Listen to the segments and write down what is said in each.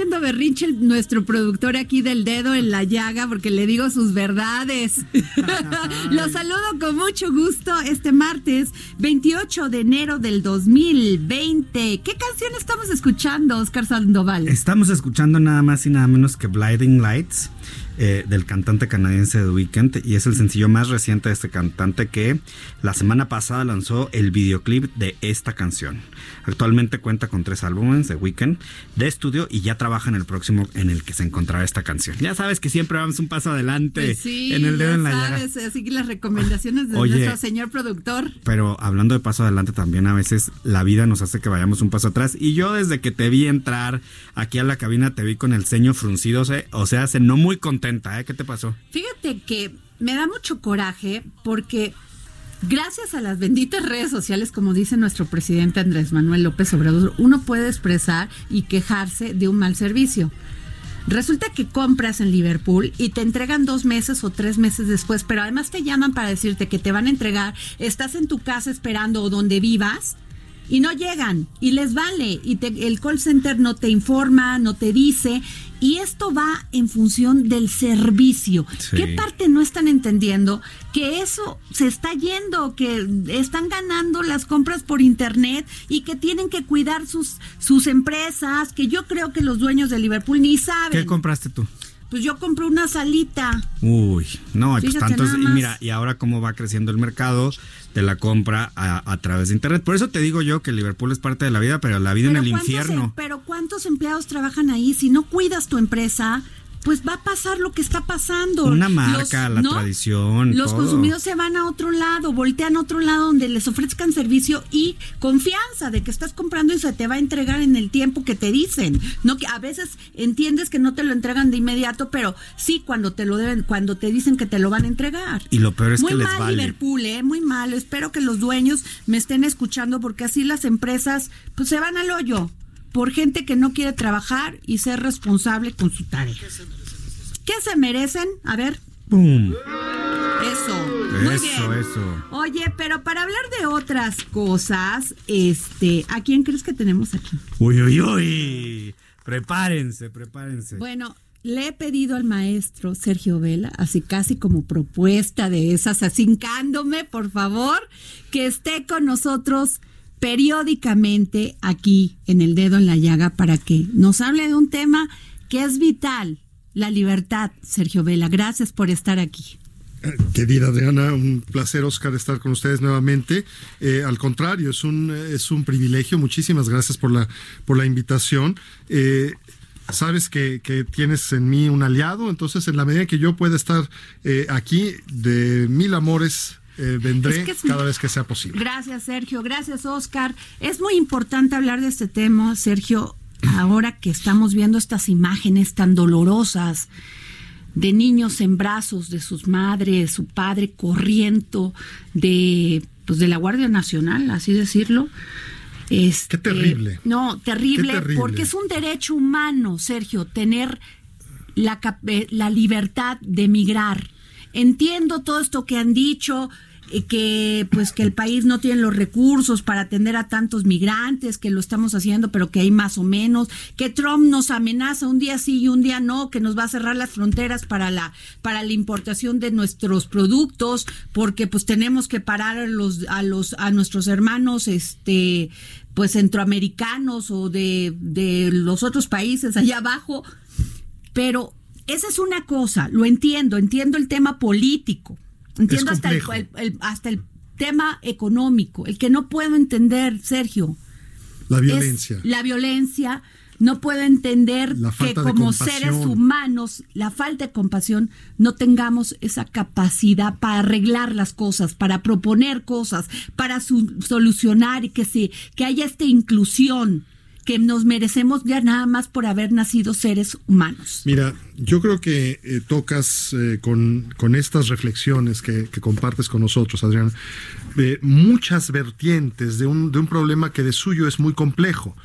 Haciendo berrinche nuestro productor aquí del dedo en la llaga porque le digo sus verdades. Los saludo con mucho gusto este martes 28 de enero del 2020. ¿Qué canción estamos escuchando, Oscar Sandoval? Estamos escuchando nada más y nada menos que Blinding Lights eh, del cantante canadiense The Weeknd y es el sencillo más reciente de este cantante que la semana pasada lanzó el videoclip de esta canción. Actualmente cuenta con tres álbumes de Weeknd de estudio y ya trabaja en el próximo en el que se encontrará esta canción. Ya sabes que siempre vamos un paso adelante Pues sí, en el dedo ya en la llaga. sabes, así que las recomendaciones de Oye. nuestro señor productor. Pero hablando de paso adelante también a veces la vida nos hace que vayamos un paso atrás y yo desde que te vi entrar aquí a la cabina te vi con el ceño fruncido, o sea, o sea, se no muy ¿eh? ¿Qué te pasó? Fíjate que me da mucho coraje porque gracias a las benditas redes sociales, como dice nuestro presidente Andrés Manuel López Obrador, uno puede expresar y quejarse de un mal servicio. Resulta que compras en Liverpool y te entregan dos meses o tres meses después, pero además te llaman para decirte que te van a entregar, estás en tu casa esperando o donde vivas y no llegan y les vale y te- el call center no te informa, no te dice y esto va en función del servicio. Sí. ¿Qué parte no están entendiendo? Que eso se está yendo, que están ganando las compras por internet y que tienen que cuidar sus, sus empresas, que yo creo que los dueños de Liverpool ni saben. ¿Qué compraste tú? Pues yo compré una salita. Uy, no, pues Fíjate tantos, nada y mira, y ahora cómo va creciendo el mercado de la compra a, a través de internet. Por eso te digo yo que Liverpool es parte de la vida, pero la vida en el ¿cuántos infierno. em- pero ¿cuántos empleados trabajan ahí? Si no cuidas tu empresa, pues va a pasar lo que está pasando. Una marca, la tradición, Los todo. consumidores se van a otro lado, voltean a otro lado donde les ofrezcan servicio y confianza de que estás comprando y se te va a entregar en el tiempo que te dicen. No que a veces entiendes que no te lo entregan de inmediato, pero sí cuando te lo deben, cuando te dicen que te lo van a entregar. Y lo peor es muy que les mal vale. Liverpool, eh, muy mal. Espero que los dueños me estén escuchando porque así las empresas pues se van al hoyo por gente que no quiere trabajar y ser responsable con su tarea. ¿Qué se merecen? A ver, ¡Pum! eso. Muy Eso, bien. eso. Oye, pero para hablar de otras cosas, este, ¿a quién crees que tenemos aquí? Uy, uy, uy. Prepárense, prepárense. Bueno, le he pedido al maestro Sergio Vela, así casi como propuesta de esas, asincándome, por favor, que esté con nosotros periódicamente aquí en el dedo en la llaga para que nos hable de un tema que es vital, la libertad, Sergio Vela. Gracias por estar aquí. Querida Adriana, un placer, Oscar, estar con ustedes nuevamente. Eh, al contrario, es un, es un privilegio. Muchísimas gracias por la, por la invitación. Eh, sabes que, que tienes en mí un aliado, entonces en la medida que yo pueda estar eh, aquí, de mil amores eh, vendré Es que es- cada vez que sea posible. Gracias, Sergio. Gracias, Oscar. Es muy importante hablar de este tema, Sergio, ahora que estamos viendo estas imágenes tan dolorosas de niños en brazos de sus madres, su padre corriendo de pues de la Guardia Nacional, así decirlo. Este, Qué terrible. No, terrible, porque es un derecho humano, Sergio, tener la, eh, la libertad de migrar. Entiendo todo esto que han dicho, que pues que el país no tiene los recursos para atender a tantos migrantes, que lo estamos haciendo, pero que hay más o menos, que Trump nos amenaza un día sí y un día no, que nos va a cerrar las fronteras para la para la importación de nuestros productos, porque pues tenemos que parar a los a los a nuestros hermanos este pues centroamericanos o de, de los otros países allá abajo. Pero esa es una cosa, lo entiendo, entiendo el tema político, entiendo hasta el, el- el- hasta el tema económico. El que no puedo entender, Sergio, La es violencia. la violencia. No puedo entender que como seres humanos, la falta de compasión, no tengamos esa capacidad para arreglar las cosas, para proponer cosas, para solucionar y que, se, que haya esta inclusión que nos merecemos ya nada más por haber nacido seres humanos. Mira, yo creo que eh, tocas eh, con, con estas reflexiones que, compartes con nosotros, Adrián, eh, muchas vertientes de un, de un problema que de suyo es muy complejo.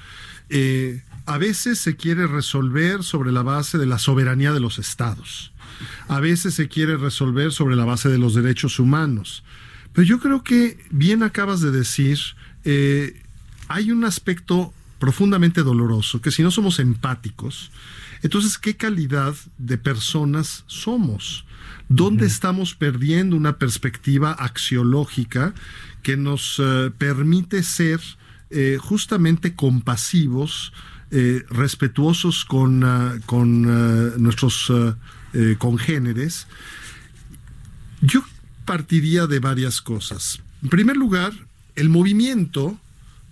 Eh, a veces se quiere resolver sobre la base de la soberanía de los estados. A veces se quiere resolver sobre la base de los derechos humanos. Pero yo creo que bien acabas de decir, hay un aspecto profundamente doloroso, que si no somos empáticos, entonces, ¿qué calidad de personas somos? ¿Dónde estamos perdiendo una perspectiva axiológica que nos eh, permite ser eh, justamente compasivos, eh, respetuosos con, ah, con nuestros eh, congéneres? Yo partiría de varias cosas. En primer lugar, el movimiento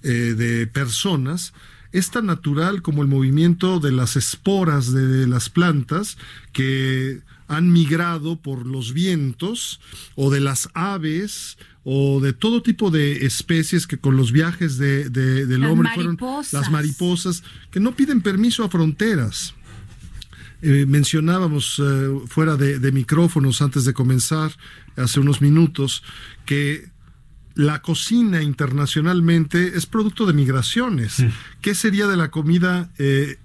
eh, de personas es tan natural como el movimiento de las esporas de las plantas que han migrado por los vientos o de las aves o de todo tipo de especies que con los viajes de, de- del Las hombre fueron mariposas. las mariposas que no piden permiso a fronteras. Eh, mencionábamos eh, fuera de, de micrófonos antes de comenzar, hace unos minutos, que la cocina internacionalmente es producto de migraciones. ¿Qué sería de la comida eh,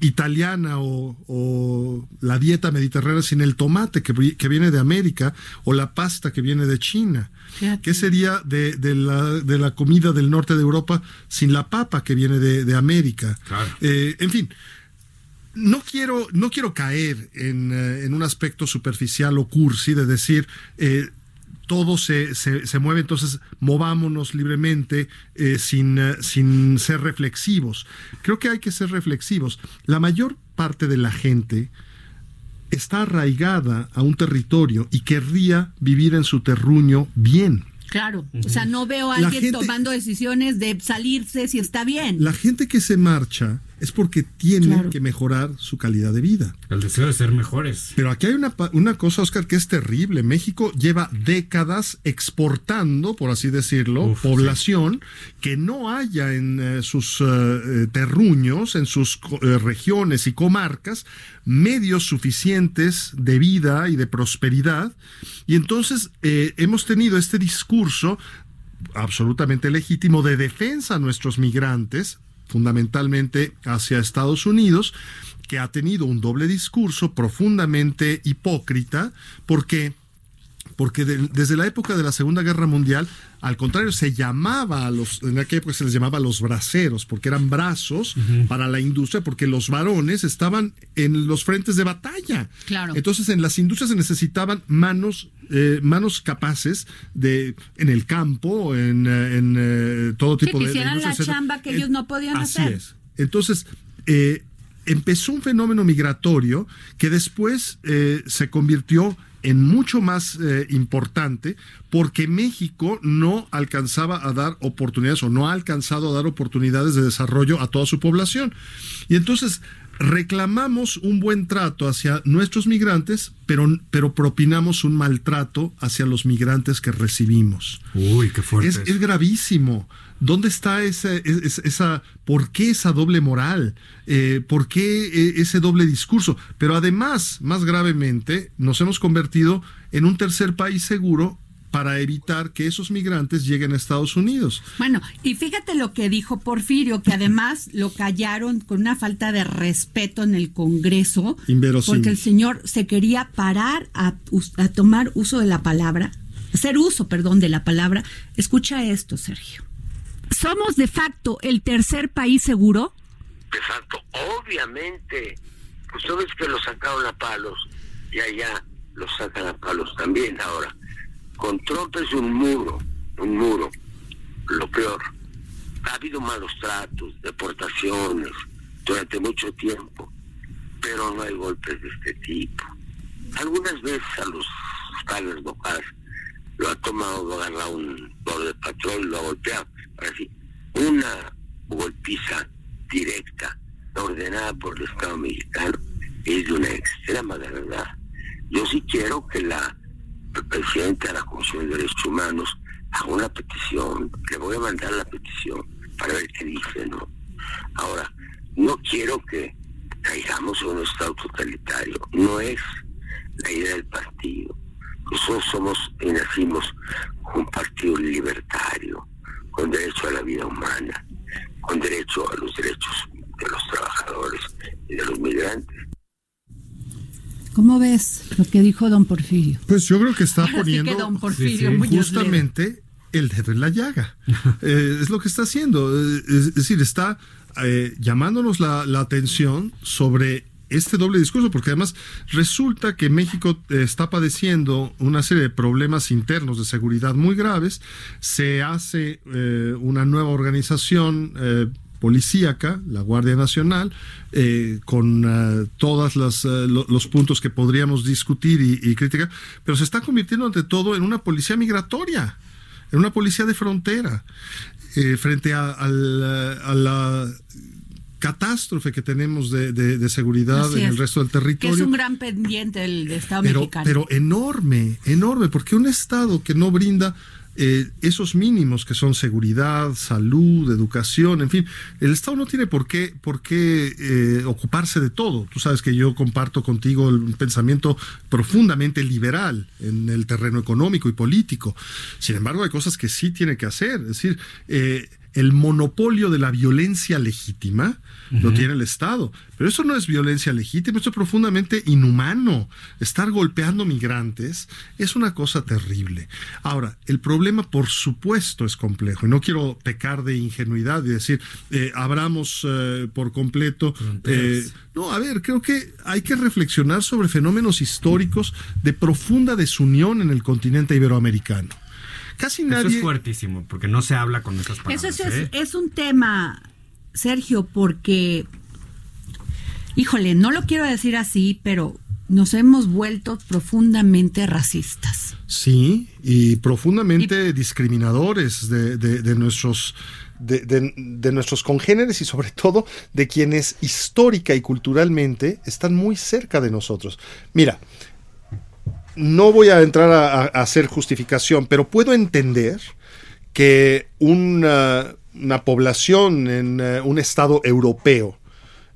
italiana o, o la dieta mediterránea sin el tomate que, vi- que viene de América o la pasta que viene de China? Fíjate. ¿Qué sería de, de la, de la comida del norte de Europa sin la papa que viene de, de América? Claro. Eh, en fin, no quiero, no quiero caer en, eh, en un aspecto superficial o cursi de decir eh, todo se, se, se mueve, entonces movámonos libremente eh, sin, eh, sin ser reflexivos. Creo que hay que ser reflexivos. La mayor parte de la gente está arraigada a un territorio y querría vivir en su terruño bien. Claro, o sea, no veo a alguien gente- tomando decisiones de salirse si está bien. La gente que se marcha es porque tiene Claro. que mejorar su calidad de vida. El deseo de ser mejores. Pero aquí hay una, una cosa, Oscar, que es terrible. México lleva décadas exportando, por así decirlo, Uf, población que no haya en eh, sus eh, eh, terruños, en sus co- eh, regiones y comarcas, medios suficientes de vida y de prosperidad. Y entonces eh, hemos tenido este discurso absolutamente legítimo de defensa a nuestros migrantes, fundamentalmente hacia Estados Unidos, que ha tenido un doble discurso profundamente hipócrita, porque porque de- desde la época de la Segunda Guerra Mundial, al contrario, se llamaba a los, en aquella época se les llamaba los braceros, porque eran brazos para la industria, porque los varones estaban en los frentes de batalla. Claro. Entonces, en las industrias se necesitaban manos, eh, manos capaces de, en el campo, en, eh, en, eh, todo Sí, tipo que de, de hicieran la chamba que ellos no podían así hacer. es. Entonces, eh, empezó un fenómeno migratorio que después eh, se convirtió en mucho más eh, importante porque México no alcanzaba a dar oportunidades o no ha alcanzado a dar oportunidades de desarrollo a toda su población. Y entonces reclamamos un buen trato hacia nuestros migrantes, pero, pero propinamos un maltrato hacia los migrantes que recibimos. Uy, qué fuerte. Es, gravísimo. ¿Dónde está ese, es- esa, por qué esa doble moral? Eh, ¿Por qué eh, ese doble discurso? Pero además, más gravemente, nos hemos convertido en un tercer país seguro para evitar que esos migrantes lleguen a Estados Unidos. Bueno, y fíjate lo que dijo Porfirio, que además lo callaron con una falta de respeto en el Congreso, Inverosímil. porque el señor se quería parar a, a tomar uso de la palabra, hacer uso, perdón, de la palabra. Escucha esto, Sergio. ¿Somos de facto el tercer país seguro? de facto, obviamente, pues tú ves que lo sacaron a palos y allá lo sacan a palos también ahora. Con Trump es un muro, un muro, lo peor. Ha habido malos tratos, deportaciones durante mucho tiempo, pero no hay golpes de este tipo. Algunas veces a los padres locales lo ha tomado, lo ha agarrado un doble patrón y lo ha golpeado. Una golpiza directa, ordenada por el Estado mexicano, es de una extrema gravedad. Yo sí quiero que la presidente de la Comisión de Derechos Humanos haga una petición, le voy a mandar la petición para ver qué dice, ¿no? Ahora, no quiero que caigamos en un Estado totalitario, no es la idea del partido. Nosotros somos y nacimos un partido libertario, con derecho a la vida humana, con derecho a los derechos de los trabajadores y de los migrantes. ¿Cómo ves lo que dijo don Porfirio? Pues yo creo que está Ahora sí poniendo que don Porfirio sí, Muñoz Ledo. justamente el dedo en la llaga. Eh, es lo que está haciendo. Eh, Es, decir, está eh, llamándonos la, la atención sobre este doble discurso, porque además resulta que México eh, está padeciendo una serie de problemas internos de seguridad muy graves. Se hace eh, una nueva organización. eh, policíaca, la Guardia Nacional, eh, con eh, todos los puntos que podríamos discutir y, y criticar, pero se está convirtiendo ante todo en una policía migratoria, en una policía de frontera, eh, frente a, eh, la catástrofe que tenemos de, de- de seguridad Así en el es. resto del Que territorio es un gran pendiente del Estado pero, mexicano. pero enorme, enorme, porque un Estado que no brinda eh, esos mínimos que son seguridad, salud, educación, en fin, el Estado no tiene por qué, por qué eh, ocuparse de todo. Tú sabes que yo comparto contigo el pensamiento profundamente liberal en el terreno económico y político. Sin embargo, hay cosas que sí tiene que hacer. Es decir, eh, el monopolio de la violencia legítima lo tiene el Estado. Pero eso no es violencia legítima, esto es profundamente inhumano. Estar golpeando migrantes es una cosa terrible. Ahora, el problema, por supuesto, es complejo. Y no quiero pecar de ingenuidad y decir, eh, abramos eh, por completo. eh, no, a ver, creo que hay que reflexionar sobre fenómenos históricos de profunda desunión en el continente iberoamericano. Casi Eso nadie. es fuertísimo, porque no se habla con esas palabras. Eso es, ¿eh? es un tema, Sergio, porque, híjole, no lo quiero decir así, pero nos hemos vuelto profundamente racistas. Sí, y profundamente discriminadores de, de- de nuestros de, de- de nuestros congéneres y sobre todo de quienes histórica y culturalmente están muy cerca de nosotros. Mira, no voy a entrar a, hacer justificación, pero puedo entender que una, una población en eh, un estado europeo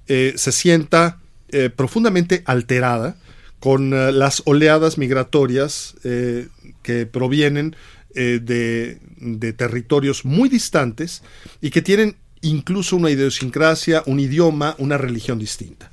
eh, se sienta eh, profundamente alterada con eh, las oleadas migratorias eh, que provienen de, de territorios muy distantes y que tienen incluso una idiosincrasia, un idioma, una religión distinta.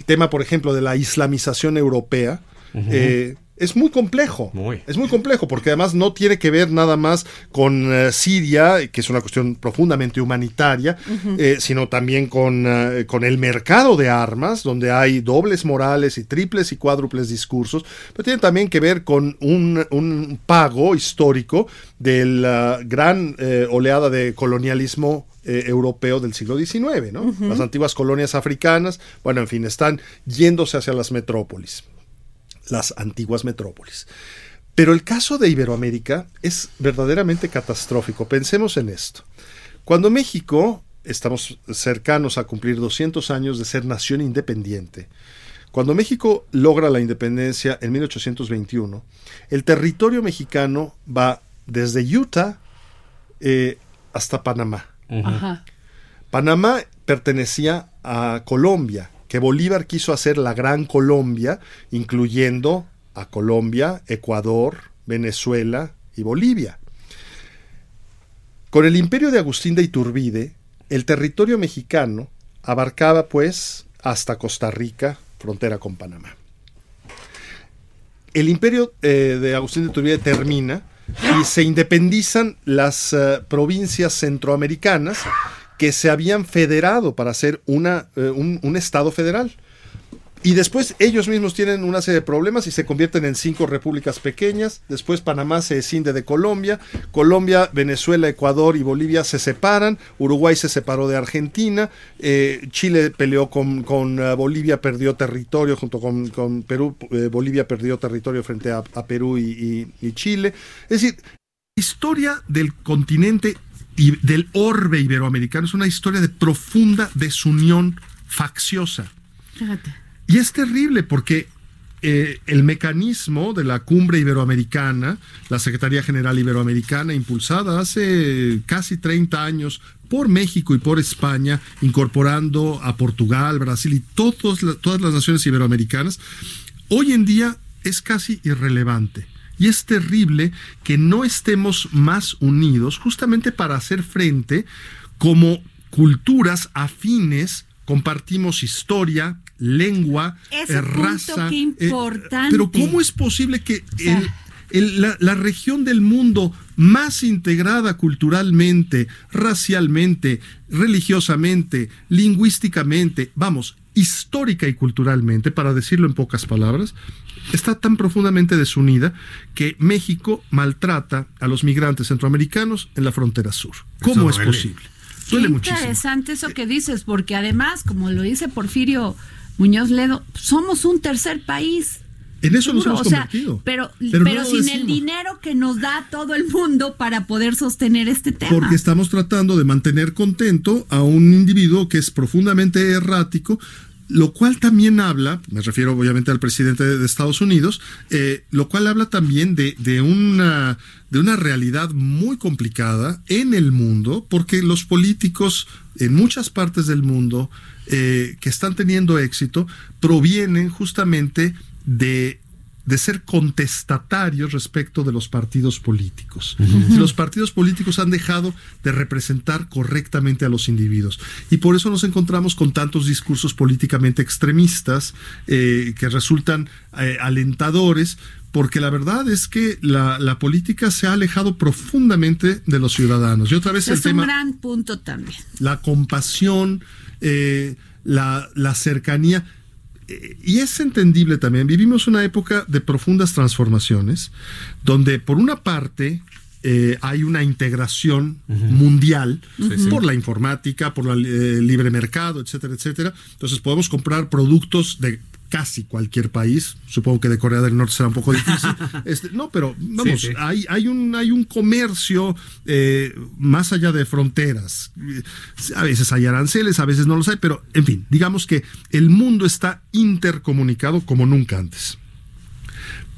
El tema, por ejemplo, de la islamización europea eh, es muy complejo. Muy. Es muy complejo porque además no tiene que ver nada más con eh, Siria, que es una cuestión profundamente humanitaria, eh, sino también con, eh, con el mercado de armas, donde hay dobles morales y triples y cuádruples discursos, pero tiene también que ver con un, un pago histórico de la gran eh, oleada de colonialismo eh, europeo del siglo XIX, ¿no? Las antiguas colonias africanas, bueno, en fin, están yéndose hacia las metrópolis las antiguas metrópolis. Pero el caso de Iberoamérica es verdaderamente catastrófico. Pensemos en esto. Cuando México estamos cercanos a cumplir 200 años de ser nación independiente. Cuando México logra la independencia en 1821, el territorio mexicano va desde Utah eh, hasta Panamá. Ajá. Panamá pertenecía a Colombia, que Bolívar quiso hacer la Gran Colombia, incluyendo a Colombia, Ecuador, Venezuela y Bolivia. Con el imperio de Agustín de Iturbide, el territorio mexicano abarcaba pues hasta Costa Rica, frontera con Panamá. El imperio eh, de Agustín de Iturbide termina y se independizan las eh, provincias centroamericanas que se habían federado para hacer una, eh, un, estado federal. Y después ellos mismos tienen una serie de problemas y se convierten en cinco repúblicas pequeñas. Después Panamá se escinde de Colombia. Colombia, Venezuela, Ecuador y Bolivia se separan. Uruguay se separó de Argentina. Eh, Chile peleó con, con uh, Bolivia, perdió territorio junto con, con Perú. Eh, Bolivia perdió territorio frente a, Perú y, y- Chile. Es decir, historia del continente y del orbe iberoamericano es una historia de profunda desunión facciosa. Fíjate. Y es terrible porque eh, el mecanismo de la cumbre iberoamericana, la Secretaría General Iberoamericana, impulsada hace casi 30 años por México y por España, incorporando a Portugal, Brasil y todos todas las naciones iberoamericanas, hoy en día es casi irrelevante. Y es terrible que no estemos más unidos justamente para hacer frente como culturas afines, compartimos historia, lengua, Ese eh, punto, raza. qué eh, importante. pero ¿cómo es posible que sea, el- el- la, la región del mundo más integrada culturalmente, racialmente, religiosamente, lingüísticamente, vamos, histórica y culturalmente, para decirlo en pocas palabras, está tan profundamente desunida que México maltrata a los migrantes centroamericanos en la frontera sur. ¿Cómo es posible? Duele Qué muchísimo. interesante eso que dices, porque además, como lo dice Porfirio Muñoz Ledo, somos un tercer país. En eso nos hemos o sea, convertido. pero, Pero pero, no sin el dinero que nos da todo el mundo para poder sostener este tema. Porque estamos tratando de mantener contento a un individuo que es profundamente errático, lo cual también habla, me refiero obviamente al presidente de de Estados Unidos, eh, lo cual habla también de, de una, de una realidad muy complicada en el mundo, porque los políticos en muchas partes del mundo eh, que están teniendo éxito provienen justamente de de ser contestatarios respecto de los partidos políticos. Los partidos políticos han dejado de representar correctamente a los individuos y por eso nos encontramos con tantos discursos políticamente extremistas eh, que resultan eh, alentadores porque la verdad es que la, la política se ha alejado profundamente de los ciudadanos. Y otra vez el es un tema gran punto también. la compasión, eh, la, la cercanía. Eh, Y es entendible también, vivimos una época de profundas transformaciones, donde por una parte eh, hay una integración mundial por la informática, por el eh, libre mercado, etcétera, etcétera. Entonces podemos comprar productos de casi cualquier país. Supongo que de Corea del Norte será un poco difícil. Este, no, pero vamos, Sí, sí. Hay, hay, un, hay un comercio eh, más allá de fronteras. A veces hay aranceles, a veces no los hay, pero en fin, digamos que el mundo está intercomunicado como nunca antes.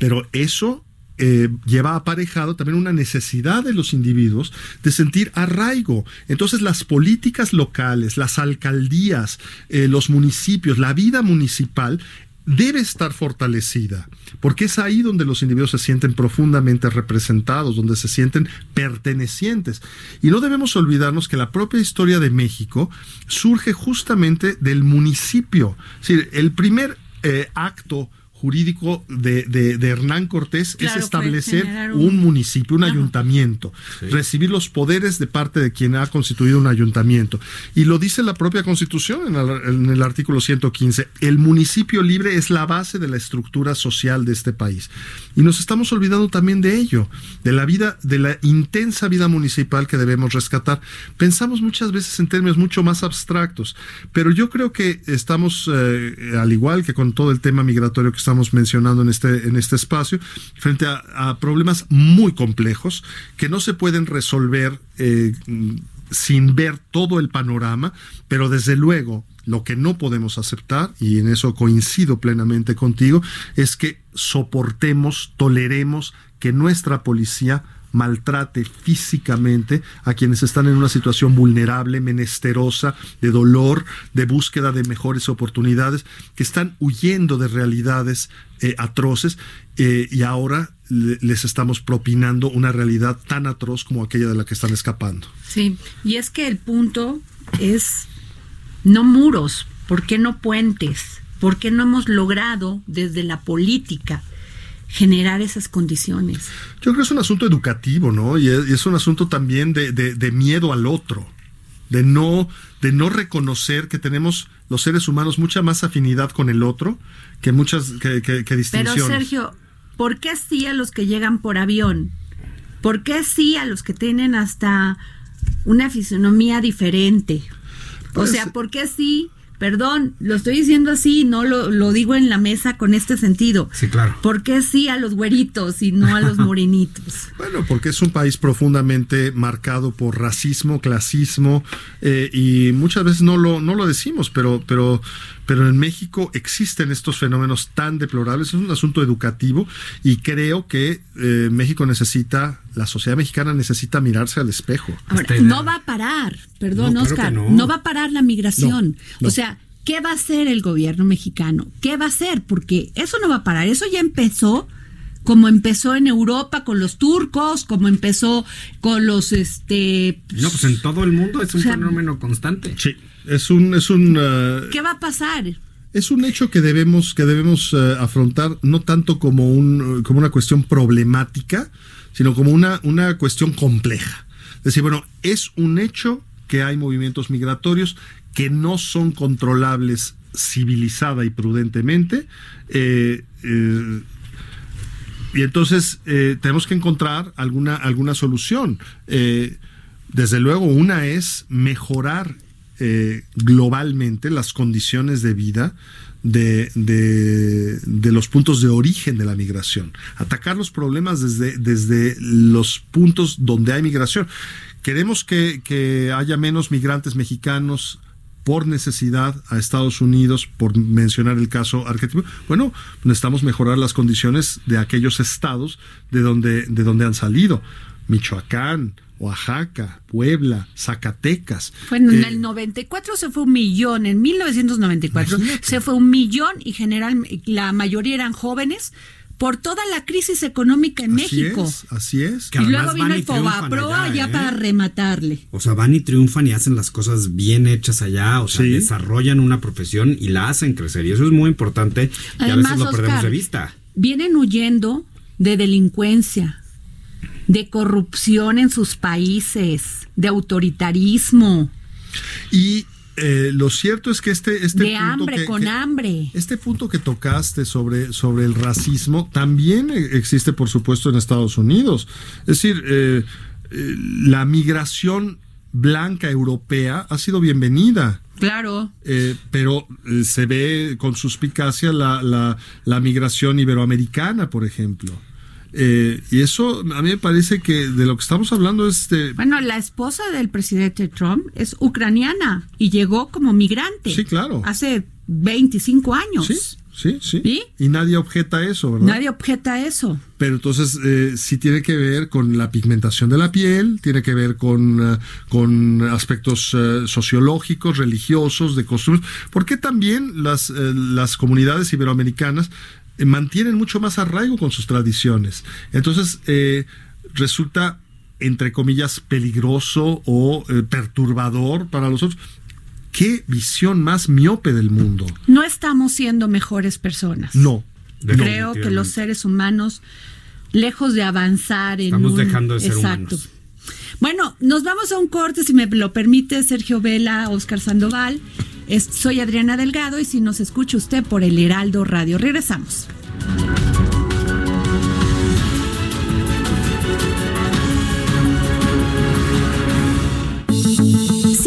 Pero eso eh, lleva aparejado también una necesidad de los individuos de sentir arraigo. Entonces las políticas locales, las alcaldías, eh, los municipios, la vida municipal debe estar fortalecida, porque es ahí donde los individuos se sienten profundamente representados, donde se sienten pertenecientes. Y no debemos olvidarnos que la propia historia de México surge justamente del municipio. Es decir, el primer eh, acto jurídico de, de- de Hernán Cortés Claro, es establecer un, un- municipio, un Ajá. ayuntamiento, recibir los poderes de parte de quien ha constituido un ayuntamiento. Y lo dice la propia Constitución en el, en el artículo 115. El municipio libre es la base de la estructura social de este país. Y nos estamos olvidando también de ello, de la vida, de la intensa vida municipal que debemos rescatar. Pensamos muchas veces en términos mucho más abstractos, pero yo creo que estamos, eh, al igual que con todo el tema migratorio que estamos mencionando en este, en este espacio, frente a, a problemas muy complejos que no se pueden resolver eh, sin ver todo el panorama, pero desde luego lo que no podemos aceptar, y en eso coincido plenamente contigo, es que soportemos, toleremos que nuestra policía maltrate físicamente a quienes están en una situación vulnerable, menesterosa, de dolor, de búsqueda de mejores oportunidades, que están huyendo de realidades eh, atroces eh, y ahora les estamos propinando una realidad tan atroz como aquella de la que están escapando. Sí, y es que el punto es no muros, ¿por qué no puentes? ¿Por qué no hemos logrado desde la política generar esas condiciones? Yo creo que es un asunto educativo, ¿no? Y es, un asunto también de, miedo al otro, de no, de no reconocer que tenemos los seres humanos mucha más afinidad con el otro que muchas que, que distinciones. Pero Sergio, ¿por qué sí a los que llegan por avión? ¿Por qué sí a los que tienen hasta una fisonomía diferente? o pues, sea, ¿por qué sí? Perdón, lo estoy diciendo así, no lo, lo, digo en la mesa con este sentido. Sí, claro. ¿Por qué sí a los güeritos y no a los morenitos? bueno, porque es un país profundamente marcado por racismo, clasismo, eh, y muchas veces no lo, no lo decimos, pero, pero pero en México existen estos fenómenos tan deplorables, es un asunto educativo y creo que eh, México necesita, la sociedad mexicana necesita mirarse al espejo. no va a parar, perdón Oscar, no. va a parar la migración. O sea, ¿qué va a hacer el gobierno mexicano? ¿Qué va a hacer? Porque eso no va a parar, eso ya empezó como empezó en Europa con los turcos, como empezó con los este No, pues en todo el mundo es un fenómeno constante. Sí. Es un, es un. Uh, ¿Qué va a pasar? Es un hecho que debemos, que debemos uh, afrontar no tanto como, un, como una cuestión problemática, sino como una, una cuestión compleja. Es decir, bueno, es un hecho que hay movimientos migratorios que no son controlables civilizada y prudentemente. Eh, eh, y entonces eh, tenemos que encontrar alguna, alguna solución. desde luego, una es mejorar eh, globalmente las condiciones de vida de, de, los puntos de origen de la migración. Atacar los problemas desde, desde los puntos donde hay migración. Queremos que, que haya menos migrantes mexicanos por necesidad a Estados Unidos, por mencionar el caso argentino. Bueno, necesitamos mejorar las condiciones de aquellos estados de donde, de donde han salido. Michoacán, Oaxaca, Puebla, Zacatecas. Bueno, en eh, el 94 se fue un millón, en 1994 se fue un millón y general la mayoría eran jóvenes por toda la crisis económica en México. así es. y luego vino el Fobapro ya, para ¿eh? rematarle. O sea, van y triunfan y hacen las cosas bien hechas allá, o sea, desarrollan una profesión y la hacen crecer. Y eso es muy importante y a veces lo perdemos de vista. Vienen huyendo de delincuencia, de corrupción en sus países, de autoritarismo. Y eh, lo cierto es que este, este de hambre con hambre este punto que tocaste sobre, sobre el racismo también existe por supuesto en Estados Unidos es decir eh, eh, la migración blanca europea ha sido bienvenida Claro. pero se ve con suspicacia la, la, la migración iberoamericana, por ejemplo. Eh, y eso a mí me parece que de lo que estamos hablando es de... Bueno, la esposa del presidente Trump es ucraniana y llegó como migrante. Sí, claro. Hace 25 años. Sí. Sí, sí. ¿Y? nadie objeta eso, ¿verdad? Nadie objeta eso. Pero entonces eh, sí tiene que ver con la pigmentación de la piel, tiene que ver con, eh, con aspectos sociológicos, religiosos, de costumbres. porque también las, las comunidades iberoamericanas eh, mantienen mucho más arraigo con sus tradiciones. Entonces, eh, resulta, entre comillas, peligroso o eh, perturbador para los otros. Qué visión más miope del mundo. No estamos siendo mejores personas. No. Creo que los seres humanos, lejos de avanzar en. Estamos dejando de ser Exacto. Bueno, nos vamos a un corte, si me lo permite, Sergio Vela, Oscar Sandoval soy Adriana Delgado y si nos escucha usted por el Heraldo Radio, regresamos.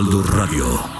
Heraldo Radio.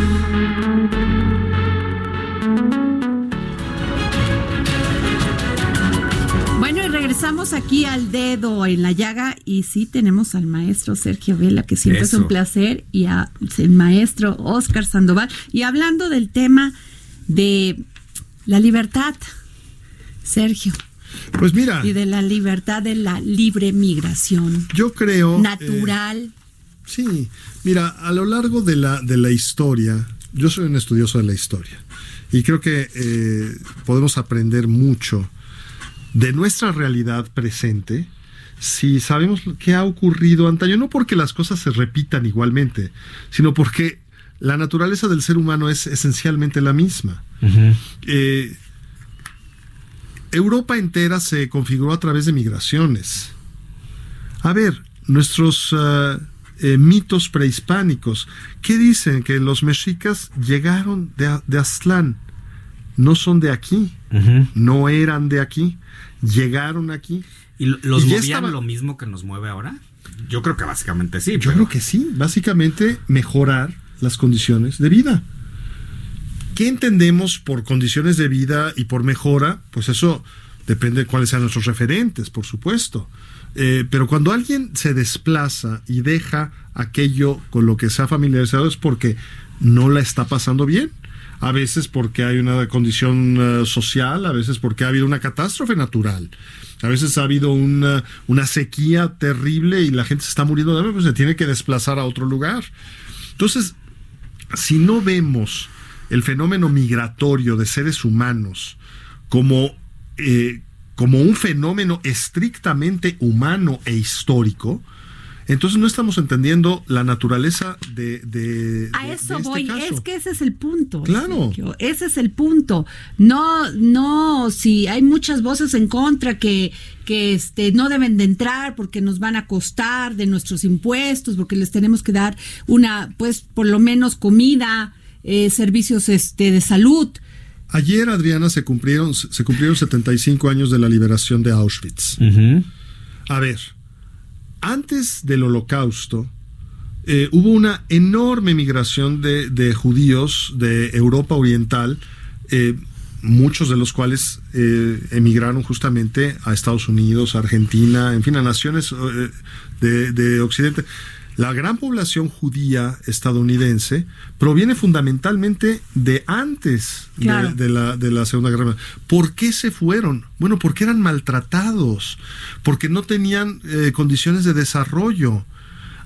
Aquí al dedo en la llaga y sí tenemos al maestro Sergio Vela, que siempre es un placer, y al maestro Oscar Sandoval. Y hablando del tema de la libertad, Sergio, Pues mira, y de la libertad de la libre migración yo creo... eh, natural. Sí, mira, a lo largo de la, de la historia, yo soy un estudioso de la historia y creo que eh, podemos aprender mucho de nuestra realidad presente si sabemos qué ha ocurrido antaño, no porque las cosas se repitan igualmente, sino porque la naturaleza del ser humano es esencialmente la misma. Eh, Europa entera se configuró a través de migraciones. A ver, nuestros ah, eh, mitos prehispánicos, ¿qué dicen? Que los mexicas llegaron de, de Aztlán, no son de aquí, no eran de aquí, llegaron aquí. ¿Y lo- los Y movían estaba- lo mismo que nos mueve ahora? Yo creo que básicamente sí. Yo pero- creo que sí, básicamente mejorar las condiciones de vida. ¿Qué entendemos por condiciones de vida y por mejora? Pues eso depende de cuáles sean nuestros referentes, por supuesto. Eh, pero cuando alguien se desplaza y deja aquello con lo que se ha familiarizado es porque no la está pasando bien. A veces porque hay una condición eh, social, a veces porque ha habido una catástrofe natural. A veces ha habido una, una sequía terrible y la gente se está muriendo de hambre, pues se tiene que desplazar a otro lugar. Entonces, si no vemos el fenómeno migratorio de seres humanos como, eh, como un fenómeno estrictamente humano e histórico, entonces no estamos entendiendo la naturaleza de, de- A de- eso de este voy, caso. es que ese es el punto. Claro. Sergio, ese es el punto. No, no, si hay muchas voces en contra que, que este, no deben de entrar porque nos van a costar de nuestros impuestos, porque les tenemos que dar una, pues, por lo menos comida, eh, servicios este, de salud. Ayer, Adriana, se cumplieron, se cumplieron 75 años de la liberación de Auschwitz. A ver, antes del holocausto, eh, hubo una enorme migración de, judíos de Europa Oriental, eh, muchos de los cuales eh, emigraron justamente a Estados Unidos, Argentina, en fin, a naciones eh, de Occidente. La gran población judía estadounidense proviene fundamentalmente de antes de- Claro. de, la, de la Segunda Guerra Mundial. ¿Por qué se fueron? Bueno, porque eran maltratados, porque no tenían eh, condiciones de desarrollo.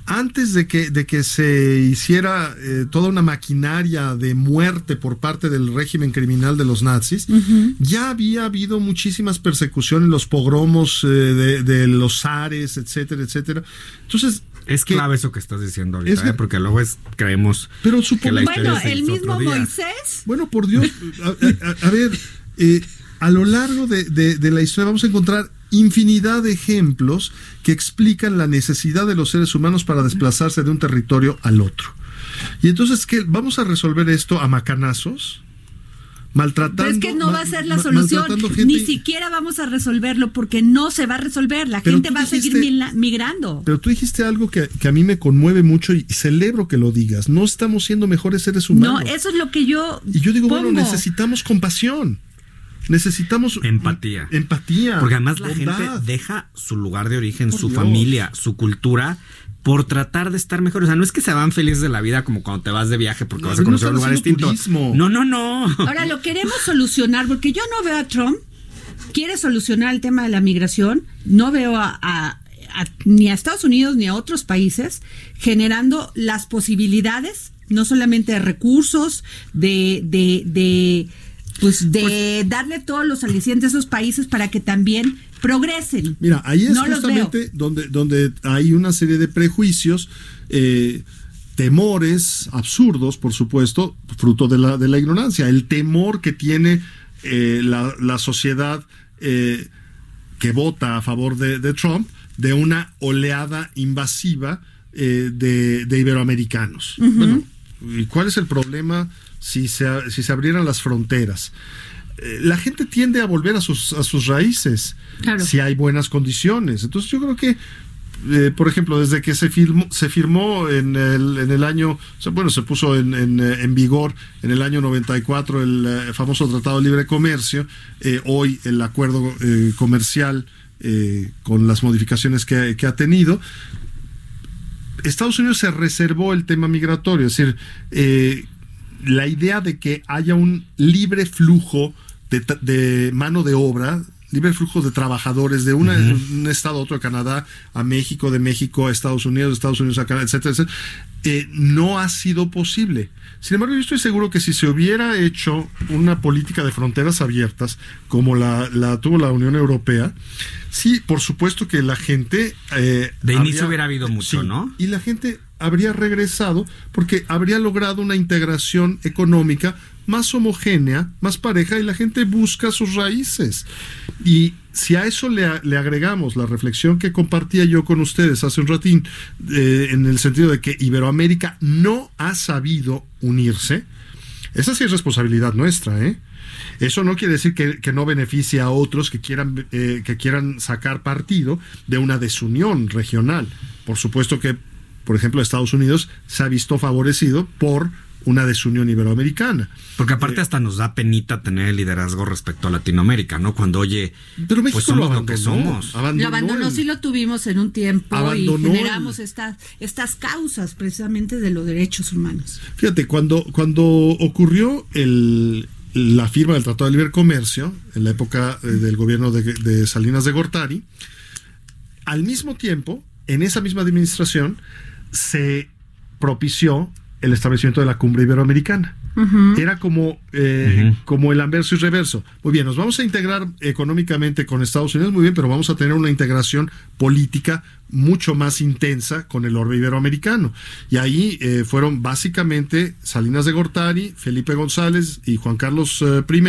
Antes de que, de que se hiciera eh, toda una maquinaria de muerte por parte del régimen criminal de los nazis, ya había habido muchísimas persecuciones, los pogromos eh, de, de los zares, etcétera, etcétera. Entonces, Es que- clave eso que estás diciendo ahorita, Es que- ¿eh? porque luego es, creemos Pero que supongo- la historia Bueno, se el hizo mismo. Moisés. Bueno, por Dios, a, a- a ver, eh, a lo largo de, de- de la historia vamos a encontrar infinidad de ejemplos que explican la necesidad de los seres humanos para desplazarse de un territorio al otro. Y entonces, ¿qué? ¿Vamos a resolver esto a macanazos? Maltratando. Pero es que no va a ser la solución, ni siquiera vamos a resolverlo porque no se va a resolver, la Pero gente va a seguir migrando. Pero tú dijiste algo que, que a mí me conmueve mucho y celebro que lo digas. No estamos siendo mejores seres No, humanos. eso es lo que yo Y yo digo, bueno, necesitamos compasión. Necesitamos Empatía. Empatía. Porque además la bondad. gente deja su lugar de origen, Por su Dios. familia, su cultura por tratar de estar mejor. O sea, no es que se van felices de la vida como cuando te vas de viaje porque No, vas a no conocer un lugar distinto. turismo. No, no, no. Ahora lo queremos solucionar porque yo no veo a Trump quiere solucionar el tema de la migración, no veo a, a- a- ni a Estados Unidos ni a otros países generando las posibilidades, no solamente de recursos, de, de, de pues de darle todos los alicientes a esos países para que también progresen. Mira, ahí es No justamente donde, donde hay una serie de prejuicios, eh, temores absurdos, por supuesto, fruto de la, de la ignorancia. El temor que tiene eh, la, la sociedad eh, que vota a favor de, de Trump de una oleada invasiva eh, de, de iberoamericanos. Bueno, ¿y cuál es el problema si se, si se abrieran las fronteras? Eh, La gente tiende a volver a sus, a sus raíces Claro. si hay buenas condiciones. Entonces yo creo que, eh, por ejemplo, desde que se firmó, se firmó en el, en el año, o sea, bueno, se puso en, en, en vigor en el año 94 el eh, famoso Tratado de Libre Comercio, eh, hoy el acuerdo eh, comercial con las modificaciones que, que ha tenido, Estados Unidos se reservó el tema migratorio, es decir, eh, la idea de que haya un libre flujo de, de mano de obra, libre flujo de trabajadores de una- un estado a otro, de Canadá a México, de México a Estados Unidos, de Estados Unidos a Canadá, etcétera, etcétera, eh, no ha sido posible. Sin embargo, yo estoy seguro que si se hubiera hecho una política de fronteras abiertas como la, la tuvo la Unión Europea, sí, por supuesto que la gente... eh, De inicio hubiera habido mucho, sí, ¿no? y la gente habría regresado porque habría logrado una integración económica más homogénea, más pareja y la gente busca sus raíces. Y si a eso le, agregamos la reflexión que compartía yo con ustedes hace un ratín, eh, en el sentido de que Iberoamérica no ha sabido unirse, esa sí es responsabilidad nuestra, ¿eh? Eso no quiere decir que, que no beneficie a otros que quieran, eh, que quieran sacar partido de una desunión regional. Por supuesto que, por ejemplo, Estados Unidos se ha visto favorecido por una desunión iberoamericana. Porque aparte hasta nos da penita tener el liderazgo respecto a Latinoamérica, ¿no? Cuando oye, Pero México pues somos lo lo, que abandonó. somos. Abandonó Lo abandonó, el- sí lo tuvimos en un tiempo Abandonó y el- generamos estas, estas causas precisamente de los derechos humanos. Fíjate, cuando, cuando ocurrió el, la firma del Tratado de Libre Comercio, en la época eh, del gobierno de, de Salinas de Gortari, al mismo tiempo, en esa misma administración, se propició el establecimiento de la cumbre iberoamericana. Era como, eh, como el anverso y reverso. Muy bien, nos vamos a integrar económicamente con Estados Unidos, muy bien, pero vamos a tener una integración política mucho más intensa con el orbe iberoamericano. Y ahí eh, fueron básicamente Salinas de Gortari, Felipe González y Juan Carlos eh, I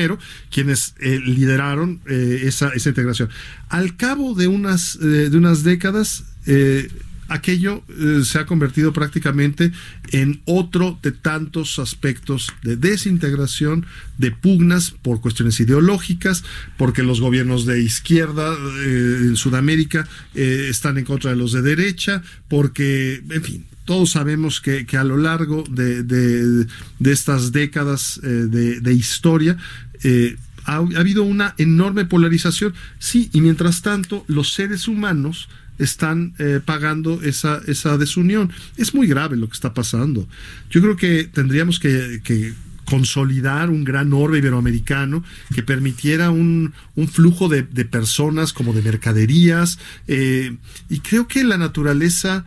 quienes eh, lideraron eh, esa, esa integración. Al cabo de unas, eh, de unas décadas, eh, aquello eh, se ha convertido prácticamente en otro de tantos aspectos de desintegración, de pugnas por cuestiones ideológicas, porque los gobiernos de izquierda eh, en Sudamérica eh, están en contra de los de derecha, porque, en fin, todos sabemos que, que a lo largo de, de- estas décadas de, historia, ha habido una enorme polarización. Sí, y mientras tanto, los seres humanos están eh, pagando esa, esa desunión. Es muy grave lo que está pasando. Yo creo que tendríamos que, consolidar un gran orbe iberoamericano que permitiera un, un flujo de, de personas como de mercaderías. eh, y creo que la naturaleza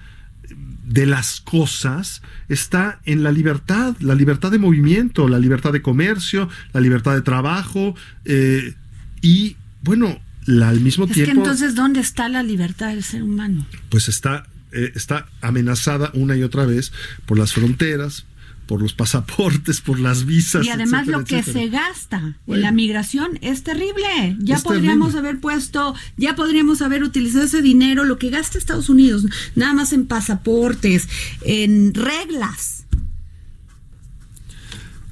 de las cosas está en la libertad, la libertad de movimiento, la libertad de comercio, la libertad de trabajo eh, y bueno, la- al mismo Es tiempo que entonces, ¿dónde está la libertad del ser humano? pues está, eh, está amenazada una y otra vez por las fronteras, por los pasaportes, por las visas. Y además etcétera, lo que etcétera. se gasta en la migración es terrible. Ya Es podríamos terrible. haber puesto, ya podríamos haber utilizado ese dinero, lo que gasta Estados Unidos, nada más en pasaportes, en reglas.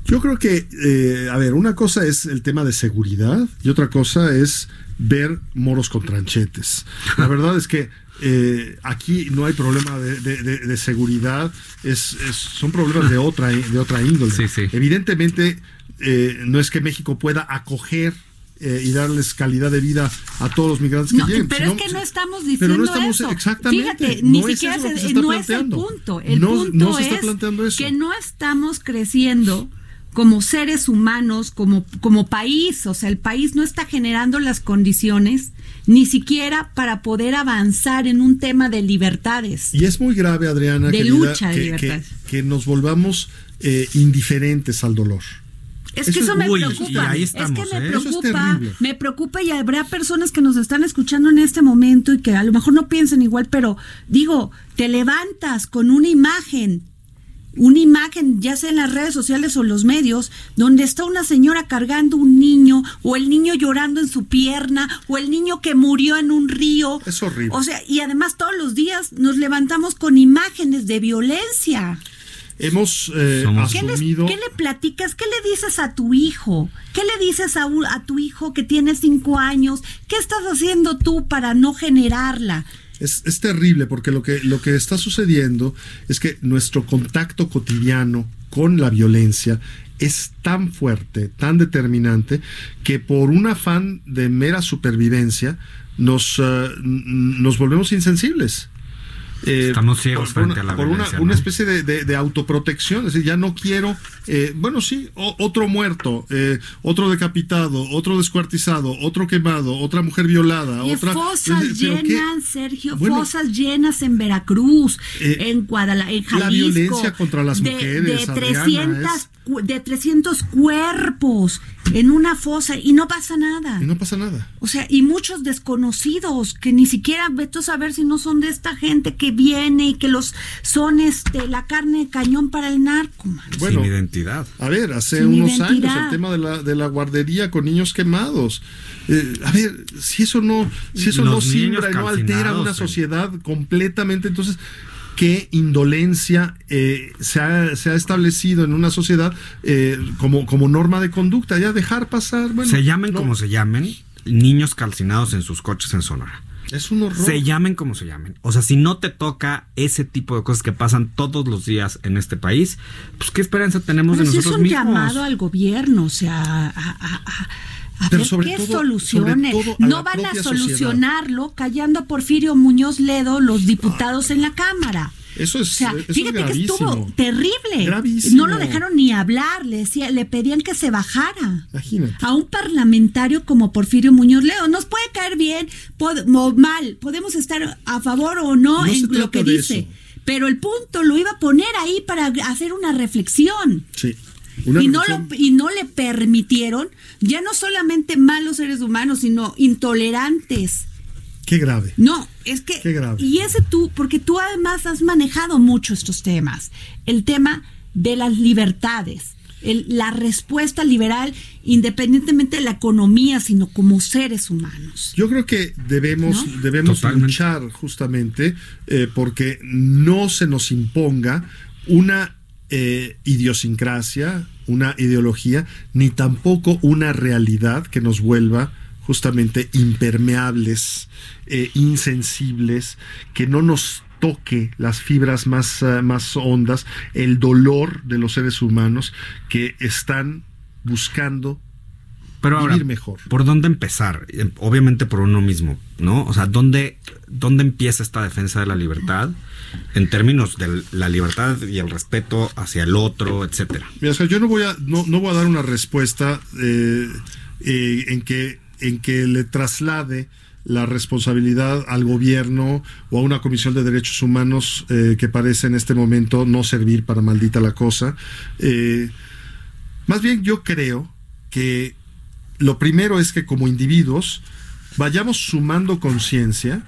Yo creo que, eh, a ver, una cosa es el tema de seguridad y otra cosa es ver moros con tranchetes. La verdad es que eh, aquí no hay problema de, de- de- de seguridad, es, es- son problemas de otra, de otra índole. Sí, sí. Evidentemente, eh, no es que México pueda acoger eh, y darles calidad de vida a todos los migrantes que No, lleguen. pero es que no estamos pero diciendo no estamos eso. exactamente. Fíjate, no ni es siquiera eso que se- se está no es el punto. El no, punto no se está es planteando eso. que no estamos creciendo como seres humanos, como, como país. O sea, el país no está generando las condiciones ni siquiera para poder avanzar en un tema de libertades. Y es muy grave, Adriana, De querida, lucha de que, libertad. que- que nos volvamos eh, indiferentes al dolor. Es Eso que eso es- me Uy, preocupa. ahí es que estamos, me ¿eh? Es preocupa, me preocupa y habrá personas que nos están escuchando en este momento y que a lo mejor no piensan igual, pero digo, te levantas con una imagen, una imagen, ya sea en las redes sociales o los medios, donde está una señora cargando un niño, o el niño llorando en su pierna, o el niño que murió en un río. Es horrible. O sea, y además todos los días nos levantamos con imágenes de violencia. Hemos eh, ¿Qué, les- asumido... qué le platicas? ¿Qué le dices a tu hijo? ¿Qué le dices a, un- a tu hijo que tiene cinco años? ¿Qué estás haciendo tú para no generarla? Es, es terrible porque lo que, lo que está sucediendo es que nuestro contacto cotidiano con la violencia es tan fuerte, tan determinante, que por un afán de mera supervivencia nos, n- nos volvemos insensibles. Eh, Estamos ciegos por frente una, a la por una- violencia, una ¿no? especie de, de- de autoprotección, es decir, ya no quiero, eh, bueno, sí, o- otro muerto, eh, otro decapitado, otro descuartizado, otro quemado, otra mujer violada, Y otra... fosas es llenas, Sergio, Bueno, fosas llenas en Veracruz, Eh, en Guadalajara, en la Jalisco. violencia contra las de- mujeres, De, Adriana, 300, es- cu- de 300 cuerpos en una fosa y no pasa nada. Y no pasa nada. O sea, y muchos desconocidos que ni siquiera vete a saber si no son de esta gente que viene y que los son este la carne de cañón para el narco. man. Bueno, Sin identidad. A ver, hace Sin unos identidad. años el tema de la, de la guardería con niños quemados. Eh, a ver, si eso no, si eso no Los simbra y no altera una sí. sociedad completamente, entonces qué indolencia eh, se, ha, se ha establecido en una sociedad eh, como, como norma de conducta, ya dejar pasar, bueno, se llamen no, como se llamen, niños calcinados en sus coches en Sonora. es un horror. Se llamen como se llamen. O sea, si no te toca ese tipo de cosas que pasan todos los días en este país, pues qué esperanza tenemos Pero de sí es nosotros un mismos. llamado al gobierno, o sea, a, a- a- a Pero ver sobre qué todo- soluciones. sobre todo a no van a solucionarlo callando a Porfirio Muñoz Ledo los diputados en la Cámara. Eso es, O sea, eso es fíjate que estuvo terrible. Gravísimo. No lo dejaron ni hablar, le, decía, le pedían que se bajara. Imagínate. A un parlamentario como Porfirio Muñoz Ledo. Nos puede caer bien o mal. Podemos estar a favor o no, en lo que dice. eso. Pero el punto lo iba a poner ahí para hacer una reflexión. Sí. Una Y no, lo, y no le permitieron, ya no solamente malos seres humanos, sino intolerantes. Qué grave. No, es que... Qué grave. Y ese tú, porque tú además has manejado mucho estos temas. El tema de las libertades, el- la respuesta liberal, independientemente de la economía, sino como seres humanos. Yo creo que debemos, ¿No? debemos Totalmente. luchar justamente eh, porque no se nos imponga una eh, idiosincrasia, una ideología, ni tampoco una realidad que nos vuelva justamente impermeables, eh, insensibles, que no nos toque las fibras más, eh, más hondas, el dolor de los seres humanos que están buscando Pero ahora, vivir mejor. ¿por dónde empezar? Eh, Obviamente por uno mismo, ¿no? O sea, ¿dónde, ¿dónde empieza esta defensa de la libertad? En términos de la libertad y el respeto hacia el otro, etcétera. Mira, o sea, yo no voy a, no, no voy a dar una respuesta eh, eh, en, que, en que le traslade la responsabilidad al gobierno o a una comisión de derechos humanos eh, que parece en este momento no servir para maldita la cosa. Más bien yo creo que lo primero es que como individuos vayamos sumando conciencia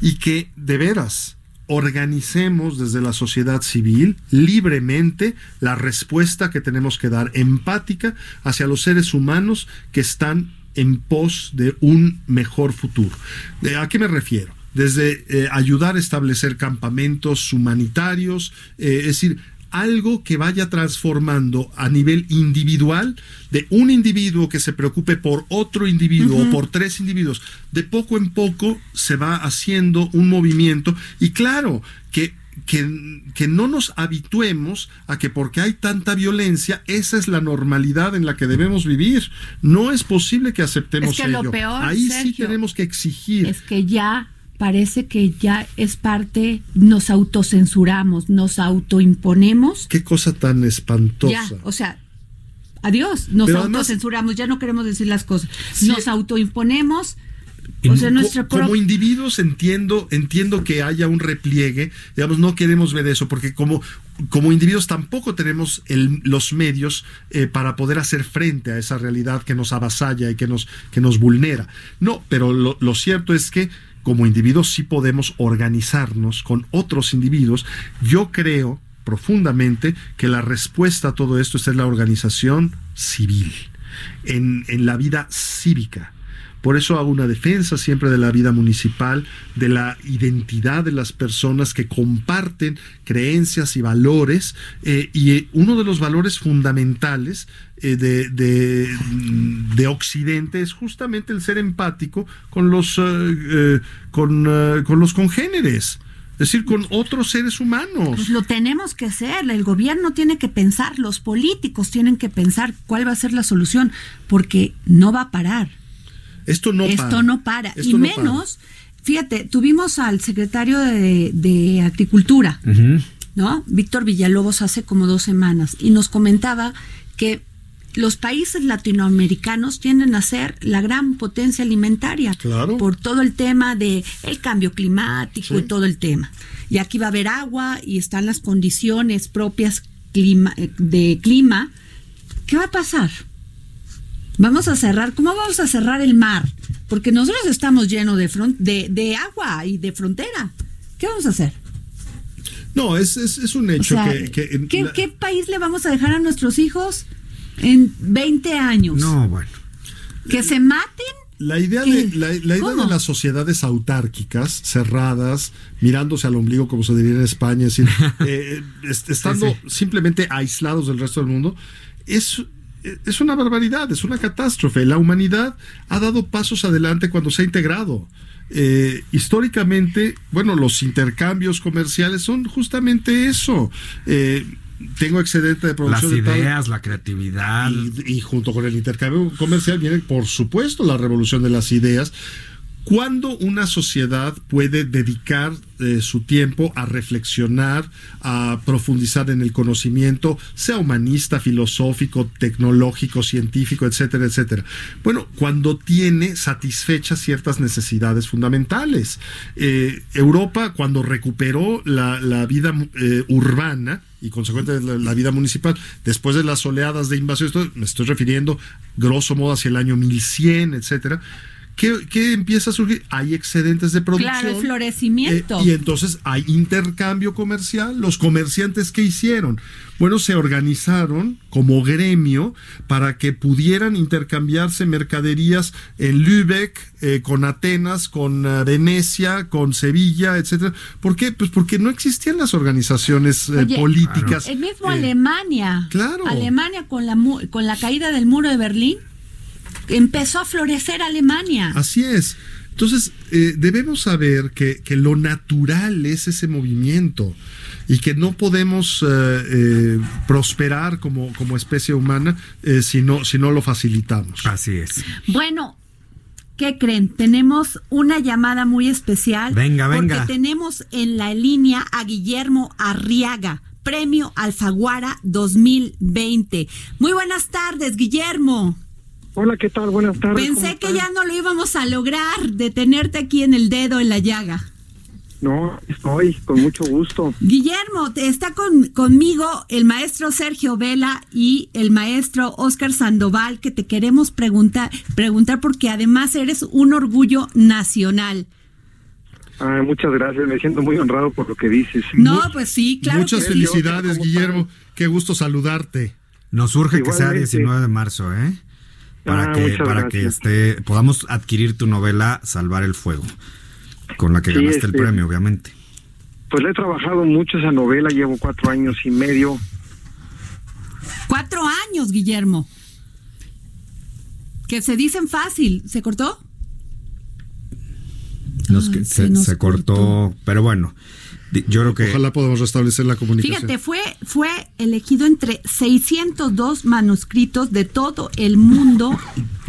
y que de veras organicemos desde la sociedad civil libremente la respuesta que tenemos que dar empática hacia los seres humanos que están en pos de un mejor futuro. ¿De ¿A qué me refiero? Desde eh, ayudar a establecer campamentos humanitarios, eh, es decir, algo que vaya transformando a nivel individual de un individuo que se preocupe por otro individuo o por tres individuos. De poco en poco se va haciendo un movimiento y claro que que, que, no nos habituemos a que porque hay tanta violencia, esa es la normalidad en la que debemos vivir. No es posible que aceptemos es que ello. Lo peor, Ahí Sergio, sí tenemos que exigir. Es que ya parece que ya es parte, nos autocensuramos, nos autoimponemos. Qué cosa tan espantosa. Ya, o sea, adiós, nos Pero autocensuramos, ya no queremos decir las cosas. Nos autoimponemos. O sea, nuestra como individuos entiendo entiendo que haya un repliegue digamos no queremos ver eso porque como como individuos tampoco tenemos el, los medios eh, para poder hacer frente a esa realidad que nos avasalla y que nos que nos vulnera no pero lo, lo cierto es que como individuos sí podemos organizarnos con otros individuos. Yo creo profundamente que la respuesta a todo esto es la organización civil. En, en la vida cívica por eso hago una defensa siempre de la vida municipal, de la identidad de las personas que comparten creencias y valores. Eh, y uno de los valores fundamentales eh, de, de, de, Occidente es justamente el ser empático con los, uh, con, uh, con los congéneres. Es decir, con otros seres humanos. Pues lo tenemos que hacer. El gobierno tiene que pensar, los políticos tienen que pensar cuál va a ser la solución, porque no va a parar. Esto no Esto para. no para. Esto y no menos, para. fíjate, tuvimos al secretario de, de Agricultura, uh -huh. ¿no? Víctor Villalobos hace como dos semanas, y nos comentaba que los países latinoamericanos tienden a ser la gran potencia alimentaria claro. por todo el tema de el cambio climático sí. y todo el tema. Y aquí va a haber agua y están las condiciones propias clima, de clima. ¿Qué va a pasar? Vamos a cerrar, ¿cómo vamos a cerrar el mar? Porque nosotros estamos llenos de, de, de agua y de frontera. ¿Qué vamos a hacer? No, es, es, es un hecho o sea, que... que ¿qué, la... ¿Qué país le vamos a dejar a nuestros hijos en 20 años? No, bueno. ¿Que se maten? La idea, de, la, la idea de las sociedades autárquicas, cerradas, mirándose al ombligo, como se diría en España, es decir, eh, estando sí, sí. simplemente aislados del resto del mundo, es, es una barbaridad, es una catástrofe. La humanidad ha dado pasos adelante cuando se ha integrado. Eh, históricamente, bueno, los intercambios comerciales son justamente eso. Eh, tengo excedente de producción. Las ideas, de la creatividad. Y, y, junto con el intercambio comercial viene, por supuesto, la revolución de las ideas. ¿Cuándo una sociedad puede dedicar eh, su tiempo a reflexionar, a profundizar en el conocimiento, sea humanista, filosófico, tecnológico, científico, etcétera, etcétera? Bueno, cuando tiene satisfechas ciertas necesidades fundamentales. Eh, Europa, cuando recuperó la, vida eh, urbana, y consecuentemente la, vida municipal, después de las oleadas de invasión, me estoy refiriendo grosso modo hacia el año 1100, etcétera, ¿Qué, ¿Qué, empieza a surgir? Hay excedentes de producción. Claro, el florecimiento. Eh, y entonces hay intercambio comercial. Los comerciantes que hicieron, bueno, se organizaron como gremio para que pudieran intercambiarse mercaderías en Lübeck, eh, con Atenas, con uh, Venecia, con Sevilla, etcétera. ¿Por qué? Pues porque no existían las organizaciones eh, Oye, políticas. Claro. El mismo Alemania. Claro. Alemania con la con la caída del muro de Berlín empezó a florecer Alemania. Así es. Entonces, eh, debemos saber que, que, lo natural es ese movimiento y que no podemos eh, eh, prosperar como, como, especie humana si no, si, no, lo facilitamos. Así es. Bueno. ¿Qué creen? Tenemos una llamada muy especial. Venga, venga. Porque tenemos en la línea a Guillermo Arriaga, Premio Alfaguara 2020. Muy buenas tardes, Guillermo. Hola, ¿qué tal? Buenas tardes. Pensé que ya no lo íbamos a lograr de tenerte aquí en el dedo en la llaga. No, estoy con mucho gusto. Guillermo, está con, conmigo el maestro Sergio Vela y el maestro Oscar Sandoval, que te queremos preguntar, preguntar porque además eres un orgullo nacional. Ah, muchas gracias, me siento muy honrado por lo que dices. No, pues sí, claro. Muchas que felicidades, sí. Guillermo. Qué gusto saludarte. Nos urge que sea Igualmente. 19 de marzo, ¿eh? Para Ah, que, muchas para que este, podamos adquirir tu novela Salvar el Fuego, con la que Sí, ganaste el este- premio, obviamente. Pues le he trabajado mucho esa novela, llevo cuatro años y medio. Cuatro años, Guillermo. Que se dicen fácil. ¿Se cortó? Nos- Ay, se, se nos se cortó, pero bueno, yo creo que Ojalá podamos restablecer la comunicación. Fíjate, fue, fue elegido entre 602 manuscritos de todo el mundo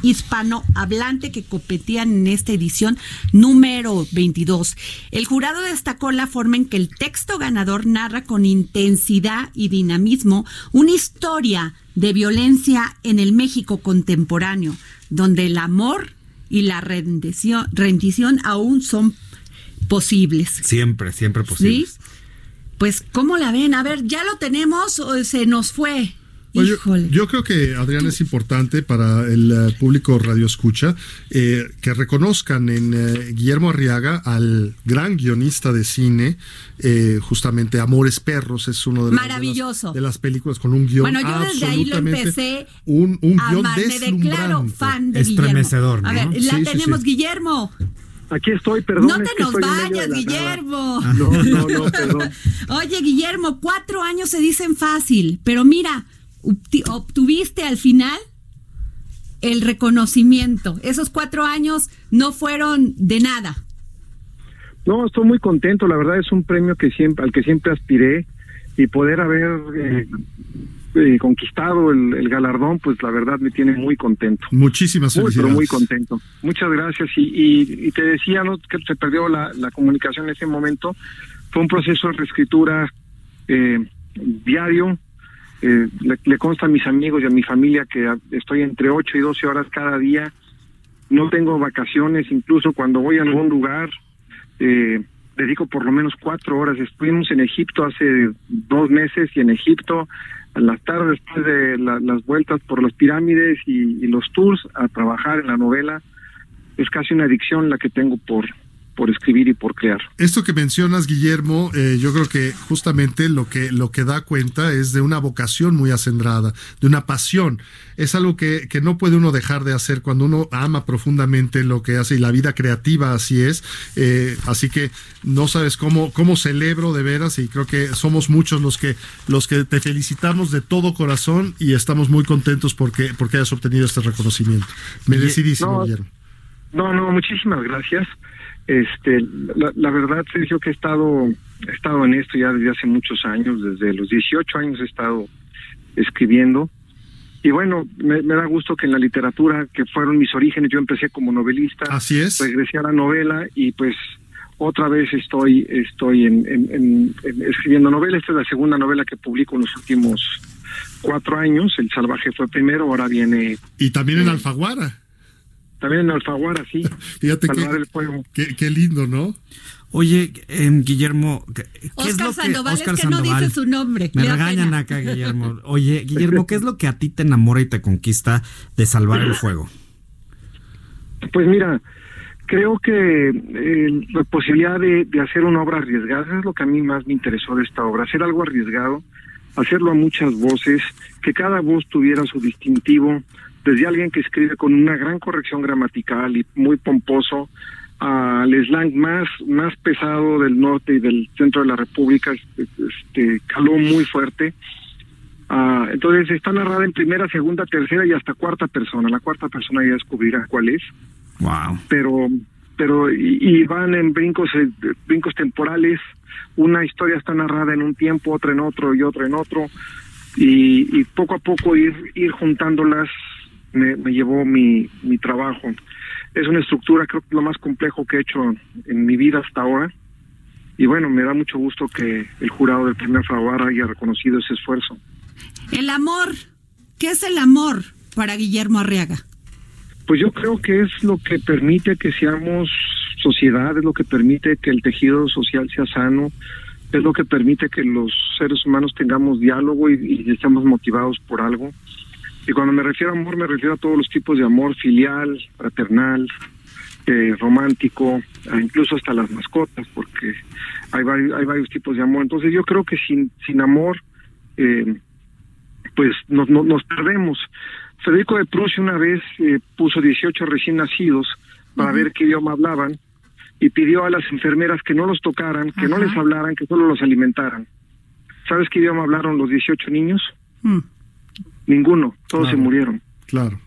hispanohablante que competían en esta edición número 22. El jurado destacó la forma en que el texto ganador narra con intensidad y dinamismo una historia de violencia en el México contemporáneo, donde el amor y la rendición, rendición aún son posibles. siempre, siempre posible. ¿Sí? Pues, ¿cómo la ven? A ver, ¿ya lo tenemos o se nos fue? Oye, Híjole. yo creo que Adrián es importante para el eh, público radio escucha eh, que reconozcan en eh, Guillermo Arriaga al gran guionista de cine, eh, justamente Amores Perros es uno de, los- de las- Maravilloso. de las películas con un guion Bueno, yo desde ahí lo empecé un, un a guion amar. Me declaro deslumbrante. fan de Estremecedor, Guillermo. A ver, la Sí, sí, tenemos, sí. Guillermo. Aquí estoy, perdón. no te nos vayas, Guillermo. nada. No, no, no, perdón. Oye, Guillermo, cuatro años se dicen fácil, pero mira, obtuviste al final el reconocimiento. Esos cuatro años no fueron de nada. No, estoy muy contento. La verdad es un premio que siempre, al que siempre aspiré y poder haber eh, eh, conquistado el, el galardón, pues la verdad me tiene muy contento. Muchísimas Muy, pero felicidades. muy contento. Muchas gracias. Y, y, y te decía ¿no? que se perdió la, la comunicación en ese momento. Fue un proceso de reescritura eh, diario. Eh, le, le consta a mis amigos y a mi familia que estoy entre 8 y 12 horas cada día. No tengo vacaciones, incluso cuando voy a algún lugar, eh, dedico por lo menos cuatro horas. Estuvimos en Egipto hace dos meses y en Egipto a las tardes después de la- las vueltas por las pirámides y, y los tours a trabajar en la novela. Es casi una adicción la que tengo por, por escribir y por Esto que mencionas, Guillermo, eh, yo creo que justamente lo que, lo que da cuenta es de una vocación muy acendrada, de una pasión. Es algo que, que no puede uno dejar de hacer cuando uno ama profundamente lo que hace y la vida creativa así es. Eh, así que no sabes cómo, cómo celebro de veras y creo que somos muchos los que, los que te felicitamos de todo corazón y estamos muy contentos porque, porque hayas obtenido este reconocimiento. Merecidísimo, No, Guillermo. No, no, muchísimas gracias. Este, la, la verdad, Sergio, que he estado, he estado en esto ya desde hace muchos años, desde los 18 años he estado escribiendo. Y bueno, me, me da gusto que en la literatura, que fueron mis orígenes, yo empecé como novelista, Así es. regresé a la novela y pues otra vez estoy, estoy en, en- en- en escribiendo novela. Esta es la segunda novela que publico en los últimos cuatro años. El Salvaje fue primero, ahora viene Y también en Alfaguara. También en Alfaguara, sí. Fíjate Salvar que, el fuego. qué, qué lindo, ¿no? Oye, em, Guillermo, ¿qué qué es Oscar que Sandoval, Oscar es que no Sandoval. dice su nombre. Me regañan pena. acá, Guillermo. Oye, Guillermo, ¿qué es lo que a ti te enamora y te conquista de salvar el fuego? Pues mira, creo que eh, la posibilidad de, de hacer una obra arriesgada es lo que a mí más me interesó de esta obra, hacer algo arriesgado, hacerlo a muchas voces, que cada voz tuviera su distintivo, desde alguien que escribe con una gran corrección gramatical y muy pomposo, al slang más, más pesado del norte y del centro de la República, este, caló muy fuerte. Ah, entonces está narrada en primera, segunda, tercera y hasta cuarta persona. La cuarta persona ya descubrirá cuál es Wow. pero pero y, y van en brincos eh, brincos temporales una historia está narrada en un tiempo otra en otro y otra en otro y, y poco a poco ir ir juntándolas me, me llevó mi, mi trabajo es una estructura creo que lo más complejo que he hecho en mi vida hasta ahora y bueno me da mucho gusto que el jurado del primer Fraguar haya reconocido ese esfuerzo El amor. ¿Qué es el amor para Guillermo Arriaga? Pues yo creo que es lo que permite que seamos sociedad, es lo que permite que el tejido social sea sano, es lo que permite que los seres humanos tengamos diálogo y, y estemos motivados por algo. Y cuando me refiero a amor, me refiero a todos los tipos de amor, filial, fraternal, eh, romántico, e incluso hasta las mascotas, porque hay varios, hay varios tipos de amor. Entonces yo creo que sin, sin amor, eh, pues nos, nos, nos perdemos. Federico de Prusia una vez eh, puso 18 recién nacidos para ver qué idioma hablaban y pidió a las enfermeras que no los tocaran, que no les hablaran, que solo los alimentaran. ¿Sabes qué idioma hablaron los 18 niños? Mm. Ninguno, todos Claro. se murieron. Claro.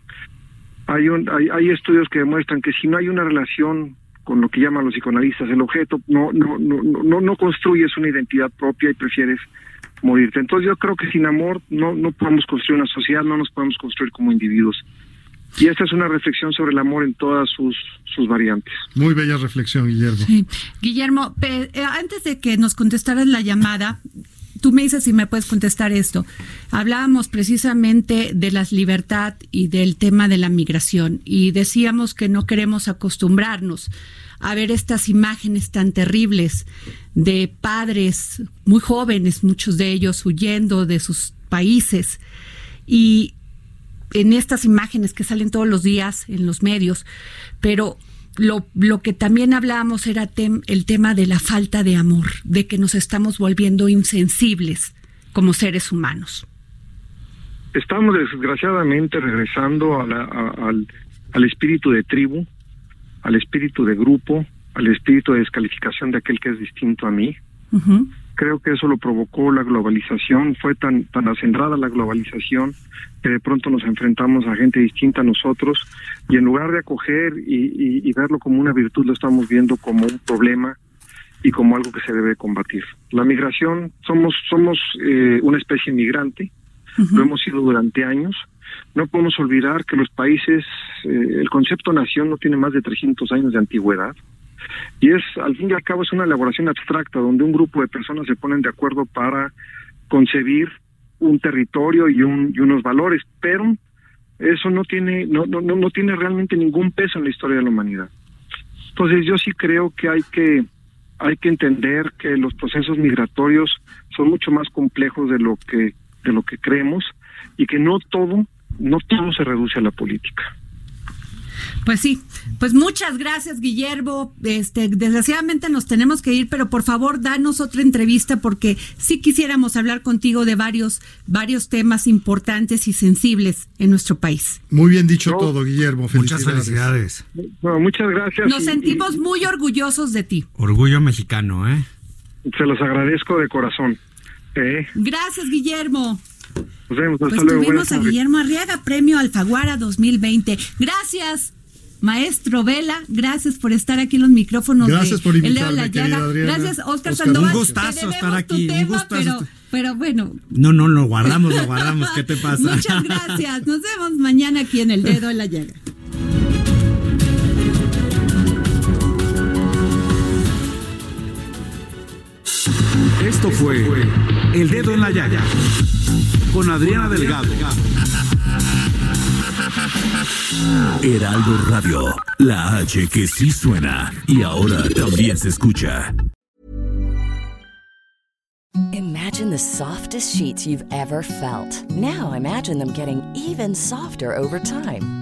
Hay, un, hay, hay estudios que demuestran que si no hay una relación con lo que llaman los psicoanalistas el objeto, no, no, no, no, no construyes una identidad propia y prefieres morirte. Entonces yo creo que sin amor no, no podemos construir una sociedad, no nos podemos construir como individuos. Y esta es una reflexión sobre el amor en todas sus, sus variantes. Muy bella reflexión, Guillermo. Sí. Guillermo, pe- eh, antes de que nos contestaras la llamada, tú me dices si me puedes contestar esto. Hablábamos precisamente de la libertad y del tema de la migración y decíamos que no queremos acostumbrarnos a ver estas imágenes tan terribles de padres muy jóvenes, muchos de ellos huyendo de sus países y en estas imágenes que salen todos los días en los medios, pero lo, lo que también hablábamos era tem- el tema de la falta de amor, de que nos estamos volviendo insensibles como seres humanos. Estamos desgraciadamente regresando a la- a- al, al espíritu de tribu, al espíritu de grupo, al espíritu de descalificación de aquel que es distinto a mí. Ujú. Creo que eso lo provocó la globalización, fue tan, tan acendrada la globalización que de pronto nos enfrentamos a gente distinta a nosotros y en lugar de acoger y, y- y verlo como una virtud, lo estamos viendo como un problema y como algo que se debe combatir. La migración, somos, somos eh, una especie migrante, lo hemos sido durante años. No podemos olvidar que los países, eh, el concepto nación no tiene más de 300 años de antigüedad. Y es, al fin y al cabo, es una elaboración abstracta donde un grupo de personas se ponen de acuerdo para concebir un territorio y, un, y unos valores, pero eso no tiene, no, no, no tiene realmente ningún peso en la historia de la humanidad. Entonces yo sí creo que hay que hay que entender que los procesos migratorios son mucho más complejos de lo que de lo que creemos y que no todo no todo se reduce a la política. Pues sí, pues muchas gracias Guillermo. Este, desgraciadamente nos tenemos que ir, pero por favor danos otra entrevista porque sí quisiéramos hablar contigo de varios varios temas importantes y sensibles en nuestro país. Muy bien dicho No. todo, Guillermo. Muchas felicidades. Bueno, muchas gracias. Nos y- sentimos muy orgullosos de ti. Orgullo mexicano, ¿eh? se los agradezco de corazón. Eh, Gracias Guillermo. Nos vemos. Hasta Pues luego. tuvimos a. Guillermo Arriaga, premio Alfaguara 2020. Gracias, maestro Vela. Gracias por estar aquí en los micrófonos. Gracias de por El invitarme, la querida Llaga. Gracias, Oscar, Oscar, Sandoval. un gustazo estar aquí, un tema, gustazo Pero, estar- pero bueno, No, no, lo guardamos, lo guardamos. ¿Qué te pasa? muchas gracias. Nos vemos mañana aquí en El Dedo en la Llaga. Esto fue El Dedo en la Llaga con Adriana Delgado. Heraldo Radio, la H que sí suena y ahora también se escucha. Imagine the softest sheets you've ever felt. Now imagine them getting even softer over time.